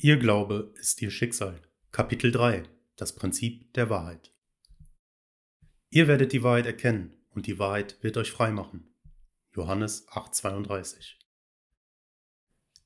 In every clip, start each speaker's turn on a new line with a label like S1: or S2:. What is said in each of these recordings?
S1: Ihr Glaube ist Ihr Schicksal. Kapitel 3 Das Prinzip der Wahrheit. Ihr werdet die Wahrheit erkennen und die Wahrheit wird euch frei machen. Johannes 8:32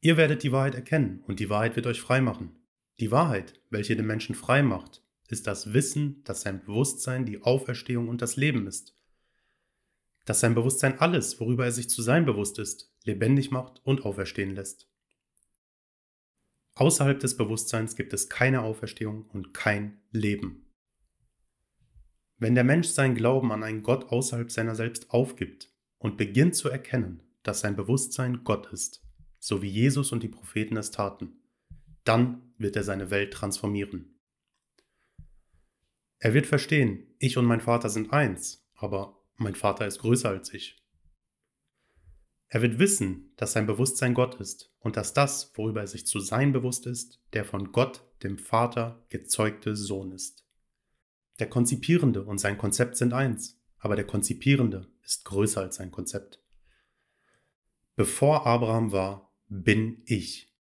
S1: Ihr werdet die Wahrheit erkennen und die Wahrheit wird euch frei machen. Die Wahrheit, welche den Menschen frei macht, ist das Wissen, dass sein Bewusstsein die Auferstehung und das Leben ist. Dass sein Bewusstsein alles, worüber er sich zu sein bewusst ist, lebendig macht und auferstehen lässt. Außerhalb des Bewusstseins gibt es keine Auferstehung und kein Leben. Wenn der Mensch seinen Glauben an einen Gott außerhalb seiner selbst aufgibt und beginnt zu erkennen, dass sein Bewusstsein Gott ist, so wie Jesus und die Propheten es taten, dann wird er seine Welt transformieren. Er wird verstehen, ich und mein Vater sind eins, aber mein Vater ist größer als ich. Er wird wissen, dass sein Bewusstsein Gott ist und dass das, worüber er sich zu sein bewusst ist, der von Gott, dem Vater, gezeugte Sohn ist. Der Konzipierende und sein Konzept sind eins, aber der Konzipierende ist größer als sein Konzept. Bevor Abraham war, bin ich.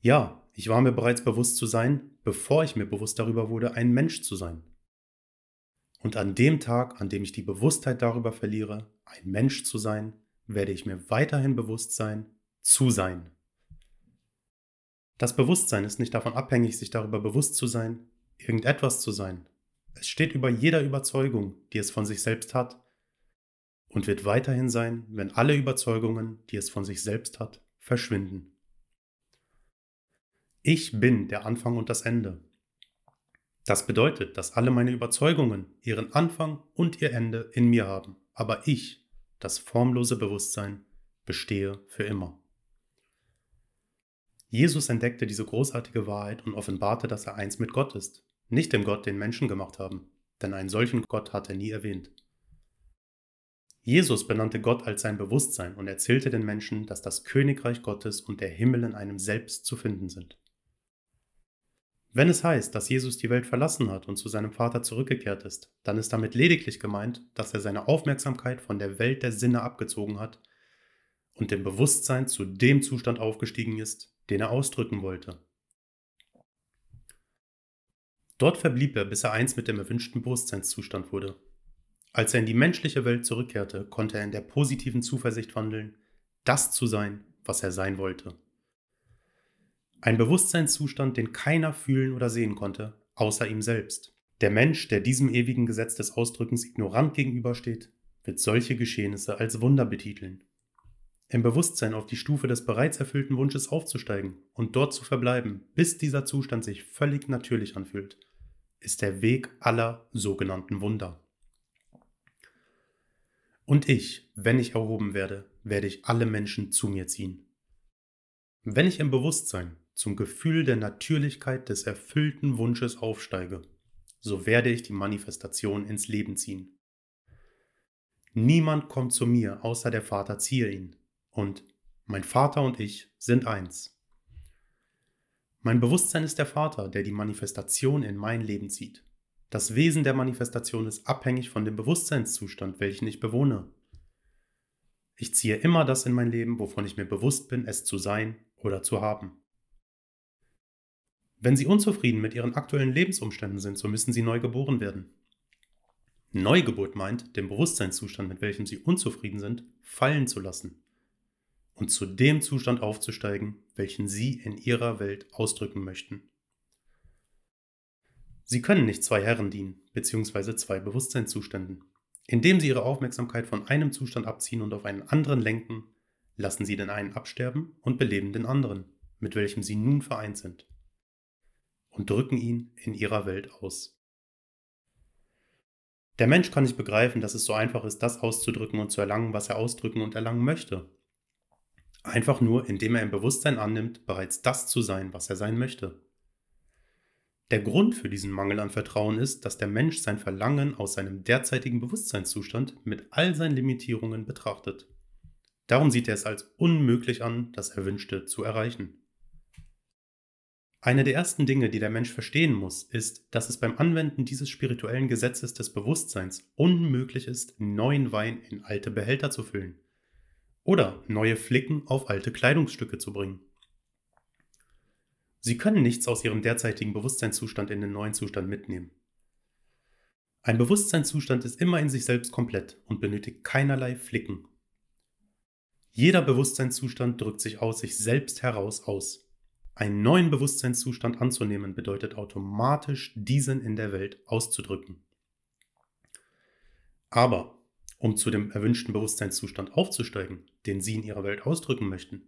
S1: Ja, ich war mir bereits bewusst zu sein, bevor ich mir bewusst darüber wurde, ein Mensch zu sein. Und an dem Tag, an dem ich die Bewusstheit darüber verliere, ein Mensch zu sein, werde ich mir weiterhin bewusst sein, zu sein. Das Bewusstsein ist nicht davon abhängig, sich darüber bewusst zu sein, irgendetwas zu sein. Es steht über jeder Überzeugung, die es von sich selbst hat, und wird weiterhin sein, wenn alle Überzeugungen, die es von sich selbst hat, verschwinden. Ich bin der Anfang und das Ende. Das bedeutet, dass alle meine Überzeugungen ihren Anfang und ihr Ende in mir haben, aber ich das formlose Bewusstsein, bestehe für immer. Jesus entdeckte diese großartige Wahrheit und offenbarte, dass er eins mit Gott ist, nicht dem Gott, den Menschen gemacht haben, denn einen solchen Gott hat er nie erwähnt. Jesus benannte Gott als sein Bewusstsein und erzählte den Menschen, dass das Königreich Gottes und der Himmel in einem selbst zu finden sind. Wenn es heißt, dass Jesus die Welt verlassen hat und zu seinem Vater zurückgekehrt ist, dann ist damit lediglich gemeint, dass er seine Aufmerksamkeit von der Welt der Sinne abgezogen hat und im Bewusstsein zu dem Zustand aufgestiegen ist, den er ausdrücken wollte. Dort verblieb er, bis er eins mit dem erwünschten Bewusstseinszustand wurde. Als er in die menschliche Welt zurückkehrte, konnte er in der positiven Zuversicht wandeln, das zu sein, was er sein wollte. Ein Bewusstseinszustand, den keiner fühlen oder sehen konnte, außer ihm selbst. Der Mensch, der diesem ewigen Gesetz des Ausdrückens ignorant gegenübersteht, wird solche Geschehnisse als Wunder betiteln. Im Bewusstsein auf die Stufe des bereits erfüllten Wunsches aufzusteigen und dort zu verbleiben, bis dieser Zustand sich völlig natürlich anfühlt, ist der Weg aller sogenannten Wunder. Und ich, wenn ich erhoben werde, werde ich alle Menschen zu mir ziehen. Wenn ich im Bewusstsein zum Gefühl der Natürlichkeit des erfüllten Wunsches aufsteige, so werde ich die Manifestation ins Leben ziehen. Niemand kommt zu mir, außer der Vater ziehe ihn, und mein Vater und ich sind eins. Mein Bewusstsein ist der Vater, der die Manifestation in mein Leben zieht. Das Wesen der Manifestation ist abhängig von dem Bewusstseinszustand, welchen ich bewohne. Ich ziehe immer das in mein Leben, wovon ich mir bewusst bin, es zu sein oder zu haben. Wenn Sie unzufrieden mit Ihren aktuellen Lebensumständen sind, so müssen Sie neu geboren werden. Neugeburt meint, den Bewusstseinszustand, mit welchem Sie unzufrieden sind, fallen zu lassen und zu dem Zustand aufzusteigen, welchen Sie in Ihrer Welt ausdrücken möchten. Sie können nicht zwei Herren dienen, beziehungsweise zwei Bewusstseinszuständen. Indem Sie Ihre Aufmerksamkeit von einem Zustand abziehen und auf einen anderen lenken, lassen Sie den einen absterben und beleben den anderen, mit welchem Sie nun vereint sind und drücken ihn in ihrer Welt aus. Der Mensch kann nicht begreifen, dass es so einfach ist, das auszudrücken und zu erlangen, was er ausdrücken und erlangen möchte. Einfach nur, indem er im Bewusstsein annimmt, bereits das zu sein, was er sein möchte. Der Grund für diesen Mangel an Vertrauen ist, dass der Mensch sein Verlangen aus seinem derzeitigen Bewusstseinszustand mit all seinen Limitierungen betrachtet. Darum sieht er es als unmöglich an, das Erwünschte zu erreichen. Eine der ersten Dinge, die der Mensch verstehen muss, ist, dass es beim Anwenden dieses spirituellen Gesetzes des Bewusstseins unmöglich ist, neuen Wein in alte Behälter zu füllen oder neue Flicken auf alte Kleidungsstücke zu bringen. Sie können nichts aus ihrem derzeitigen Bewusstseinszustand in den neuen Zustand mitnehmen. Ein Bewusstseinszustand ist immer in sich selbst komplett und benötigt keinerlei Flicken. Jeder Bewusstseinszustand drückt sich aus sich selbst heraus aus. Einen neuen Bewusstseinszustand anzunehmen bedeutet automatisch, diesen in der Welt auszudrücken. Aber um zu dem erwünschten Bewusstseinszustand aufzusteigen, den Sie in Ihrer Welt ausdrücken möchten,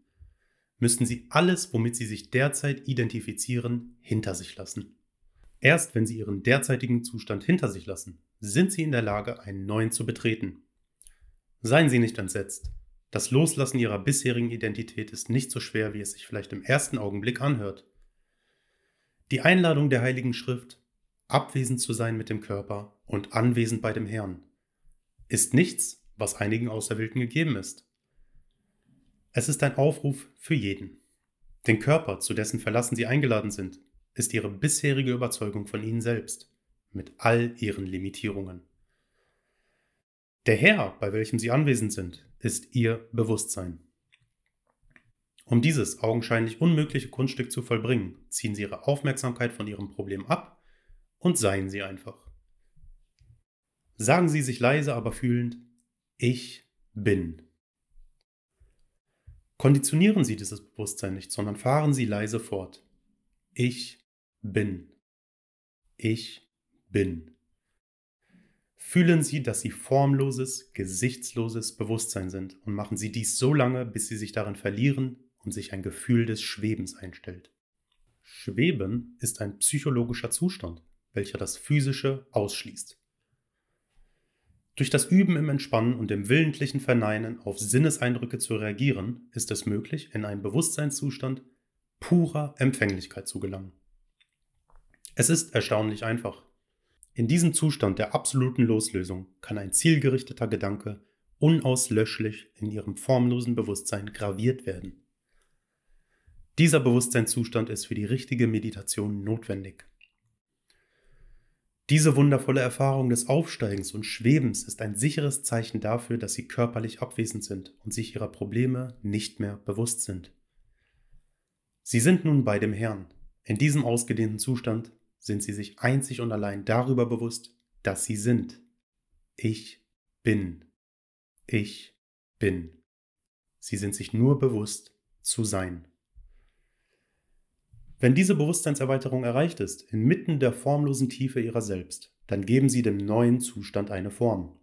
S1: müssten Sie alles, womit Sie sich derzeit identifizieren, hinter sich lassen. Erst wenn Sie Ihren derzeitigen Zustand hinter sich lassen, sind Sie in der Lage, einen neuen zu betreten. Seien Sie nicht entsetzt. Das Loslassen Ihrer bisherigen Identität ist nicht so schwer, wie es sich vielleicht im ersten Augenblick anhört. Die Einladung der Heiligen Schrift, abwesend zu sein mit dem Körper und anwesend bei dem Herrn, ist nichts, was einigen Auserwählten gegeben ist. Es ist ein Aufruf für jeden. Den Körper, zu dessen Verlassen sie eingeladen sind, ist ihre bisherige Überzeugung von ihnen selbst, mit all ihren Limitierungen. Der Herr, bei welchem sie anwesend sind, ist ihr Bewusstsein. Um dieses augenscheinlich unmögliche Kunststück zu vollbringen, ziehen sie ihre Aufmerksamkeit von ihrem Problem ab und seien sie einfach. Sagen Sie sich leise, aber fühlend, ich bin. Konditionieren Sie dieses Bewusstsein nicht, sondern fahren Sie leise fort. Ich bin. Ich bin. Fühlen Sie, dass Sie formloses, gesichtsloses Bewusstsein sind und machen Sie dies so lange, bis Sie sich darin verlieren und sich ein Gefühl des Schwebens einstellt. Schweben ist ein psychologischer Zustand, welcher das Physische ausschließt. Durch das Üben im Entspannen und im willentlichen Verneinen auf Sinneseindrücke zu reagieren, ist es möglich, in einen Bewusstseinszustand purer Empfänglichkeit zu gelangen. Es ist erstaunlich einfach. In diesem Zustand der absoluten Loslösung kann ein zielgerichteter Gedanke unauslöschlich in ihrem formlosen Bewusstsein graviert werden. Dieser Bewusstseinszustand ist für die richtige Meditation notwendig. Diese wundervolle Erfahrung des Aufsteigens und Schwebens ist ein sicheres Zeichen dafür, dass sie körperlich abwesend sind und sich ihrer Probleme nicht mehr bewusst sind. Sie sind nun bei dem Herrn. In diesem ausgedehnten Zustand sind sie sich einzig und allein darüber bewusst, dass sie sind. Ich bin. Ich bin. Sie sind sich nur bewusst zu sein. Wenn diese Bewusstseinserweiterung erreicht ist, inmitten der formlosen Tiefe ihrer selbst, dann geben Sie dem neuen Zustand eine Form.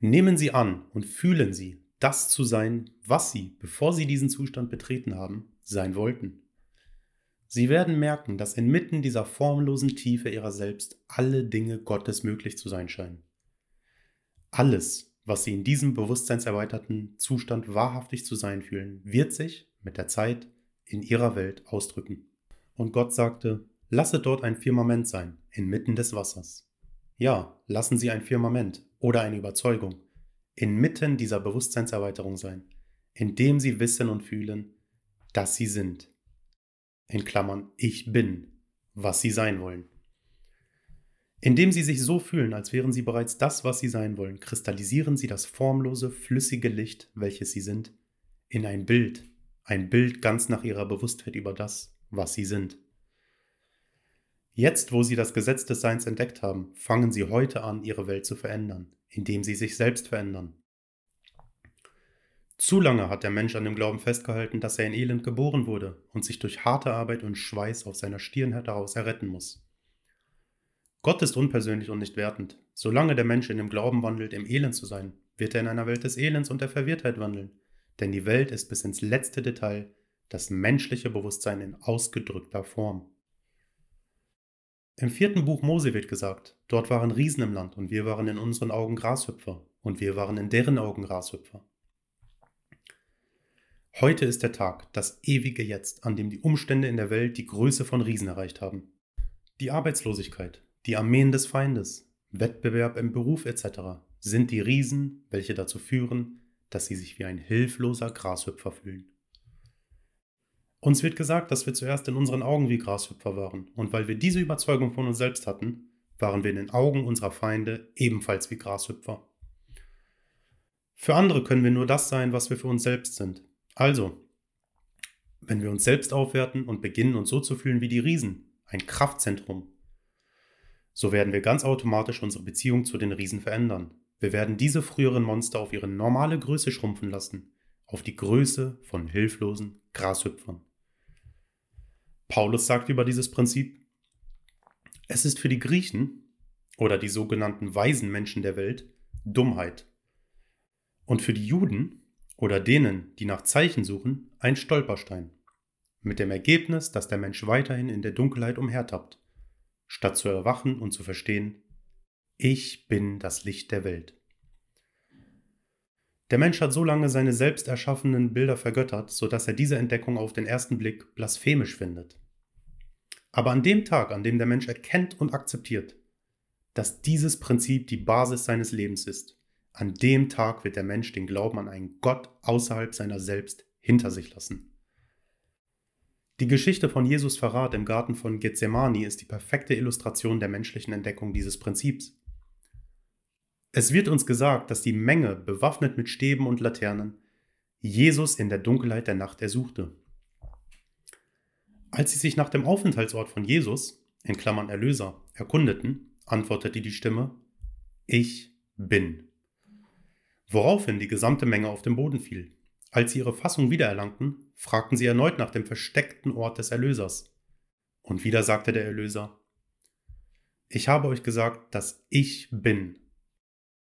S1: Nehmen Sie an und fühlen Sie, das zu sein, was Sie, bevor Sie diesen Zustand betreten haben, sein wollten. Sie werden merken, dass inmitten dieser formlosen Tiefe Ihrer selbst alle Dinge Gottes möglich zu sein scheinen. Alles, was Sie in diesem bewusstseinserweiterten Zustand wahrhaftig zu sein fühlen, wird sich mit der Zeit in ihrer Welt ausdrücken. Und Gott sagte, lasse dort ein Firmament sein, inmitten des Wassers. Ja, lassen Sie ein Firmament oder eine Überzeugung inmitten dieser Bewusstseinserweiterung sein, indem Sie wissen und fühlen, dass Sie sind. In Klammern, ich bin, was Sie sein wollen. Indem Sie sich so fühlen, als wären Sie bereits das, was Sie sein wollen, kristallisieren Sie das formlose, flüssige Licht, welches Sie sind, in ein Bild, ein Bild ganz nach ihrer Bewusstheit über das, was sie sind. Jetzt, wo sie das Gesetz des Seins entdeckt haben, fangen sie heute an, ihre Welt zu verändern, indem sie sich selbst verändern. Zu lange hat der Mensch an dem Glauben festgehalten, dass er in Elend geboren wurde und sich durch harte Arbeit und Schweiß auf seiner Stirn heraus erretten muss. Gott ist unpersönlich und nicht wertend. Solange der Mensch in dem Glauben wandelt, im Elend zu sein, wird er in einer Welt des Elends und der Verwirrtheit wandeln, denn die Welt ist bis ins letzte Detail das menschliche Bewusstsein in ausgedrückter Form. Im vierten Buch Mose wird gesagt, dort waren Riesen im Land und wir waren in unseren Augen Grashüpfer und wir waren in deren Augen Grashüpfer. Heute ist der Tag, das ewige Jetzt, an dem die Umstände in der Welt die Größe von Riesen erreicht haben. Die Arbeitslosigkeit, die Armeen des Feindes, Wettbewerb im Beruf etc. sind die Riesen, welche dazu führen, dass sie sich wie ein hilfloser Grashüpfer fühlen. Uns wird gesagt, dass wir zuerst in unseren Augen wie Grashüpfer waren, und weil wir diese Überzeugung von uns selbst hatten, waren wir in den Augen unserer Feinde ebenfalls wie Grashüpfer. Für andere können wir nur das sein, was wir für uns selbst sind. Also, wenn wir uns selbst aufwerten und beginnen uns so zu fühlen wie die Riesen, ein Kraftzentrum, so werden wir ganz automatisch unsere Beziehung zu den Riesen verändern. Wir werden diese früheren Monster auf ihre normale Größe schrumpfen lassen, auf die Größe von hilflosen Grashüpfern. Paulus sagt über dieses Prinzip, es ist für die Griechen oder die sogenannten weisen Menschen der Welt Dummheit und für die Juden oder denen, die nach Zeichen suchen, ein Stolperstein, mit dem Ergebnis, dass der Mensch weiterhin in der Dunkelheit umhertappt statt zu erwachen und zu verstehen, ich bin das Licht der Welt. Der Mensch hat so lange seine selbst erschaffenen Bilder vergöttert, sodass er diese Entdeckung auf den ersten Blick blasphemisch findet. Aber an dem Tag, an dem der Mensch erkennt und akzeptiert, dass dieses Prinzip die Basis seines Lebens ist, an dem Tag wird der Mensch den Glauben an einen Gott außerhalb seiner selbst hinter sich lassen. Die Geschichte von Jesus Verrat im Garten von Gethsemane ist die perfekte Illustration der menschlichen Entdeckung dieses Prinzips. Es wird uns gesagt, dass die Menge, bewaffnet mit Stäben und Laternen, Jesus in der Dunkelheit der Nacht ersuchte. Als sie sich nach dem Aufenthaltsort von Jesus, in Klammern Erlöser, erkundeten, antwortete die Stimme, Ich bin. Woraufhin die gesamte Menge auf den Boden fiel. Als sie ihre Fassung wiedererlangten, fragten sie erneut nach dem versteckten Ort des Erlösers. Und wieder sagte der Erlöser, Ich habe euch gesagt, dass ich bin.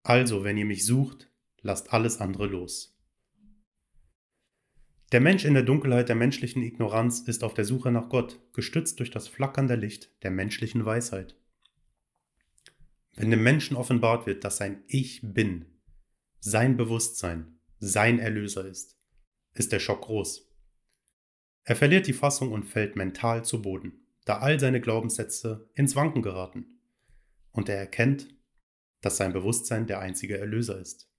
S1: Also, wenn ihr mich sucht, lasst alles andere los. Der Mensch in der Dunkelheit der menschlichen Ignoranz ist auf der Suche nach Gott, gestützt durch das flackernde Licht der menschlichen Weisheit. Wenn dem Menschen offenbart wird, dass sein Ich bin, sein Bewusstsein, sein Erlöser ist, ist der Schock groß. Er verliert die Fassung und fällt mental zu Boden, da all seine Glaubenssätze ins Wanken geraten. Und er erkennt, dass sein Bewusstsein der einzige Erlöser ist.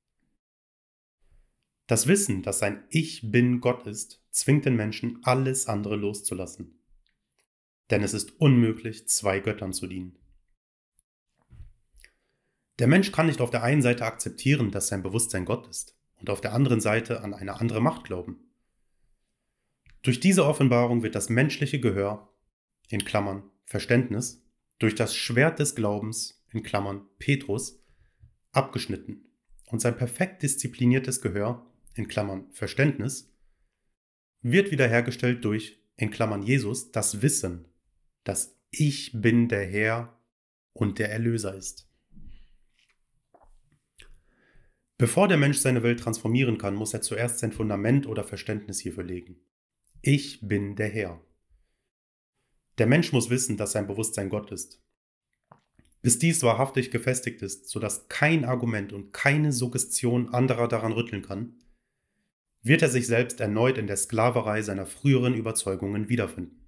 S1: Das Wissen, dass sein Ich bin Gott ist, zwingt den Menschen, alles andere loszulassen. Denn es ist unmöglich, zwei Göttern zu dienen. Der Mensch kann nicht auf der einen Seite akzeptieren, dass sein Bewusstsein Gott ist und auf der anderen Seite an eine andere Macht glauben. Durch diese Offenbarung wird das menschliche Gehör, in Klammern Verständnis, durch das Schwert des Glaubens, in Klammern Petrus, abgeschnitten und sein perfekt diszipliniertes Gehör, in Klammern Verständnis, wird wiederhergestellt durch, in Klammern Jesus, das Wissen, dass ich bin der Herr und der Erlöser ist. Bevor der Mensch seine Welt transformieren kann, muss er zuerst sein Fundament oder Verständnis hierfür legen. Ich bin der Herr. Der Mensch muss wissen, dass sein Bewusstsein Gott ist. Bis dies wahrhaftig gefestigt ist, sodass kein Argument und keine Suggestion anderer daran rütteln kann, wird er sich selbst erneut in der Sklaverei seiner früheren Überzeugungen wiederfinden.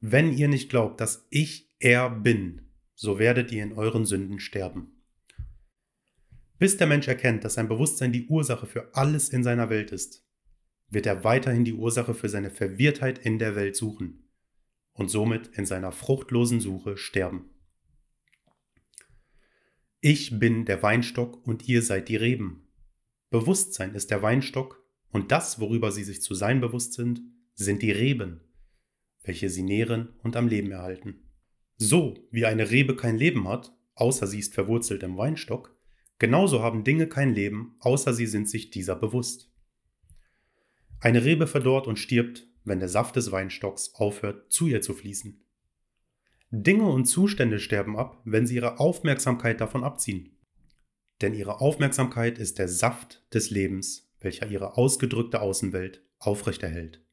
S1: Wenn ihr nicht glaubt, dass ich er bin, so werdet ihr in euren Sünden sterben. Bis der Mensch erkennt, dass sein Bewusstsein die Ursache für alles in seiner Welt ist, wird er weiterhin die Ursache für seine Verwirrtheit in der Welt suchen und somit in seiner fruchtlosen Suche sterben. Ich bin der Weinstock und ihr seid die Reben. Bewusstsein ist der Weinstock und das, worüber sie sich zu sein bewusst sind, sind die Reben, welche sie nähren und am Leben erhalten. So wie eine Rebe kein Leben hat, außer sie ist verwurzelt im Weinstock, Genauso haben Dinge kein Leben, außer sie sind sich dieser bewusst. Eine Rebe verdorrt und stirbt, wenn der Saft des Weinstocks aufhört, zu ihr zu fließen. Dinge und Zustände sterben ab, wenn sie ihre Aufmerksamkeit davon abziehen. Denn ihre Aufmerksamkeit ist der Saft des Lebens, welcher ihre ausgedrückte Außenwelt aufrechterhält.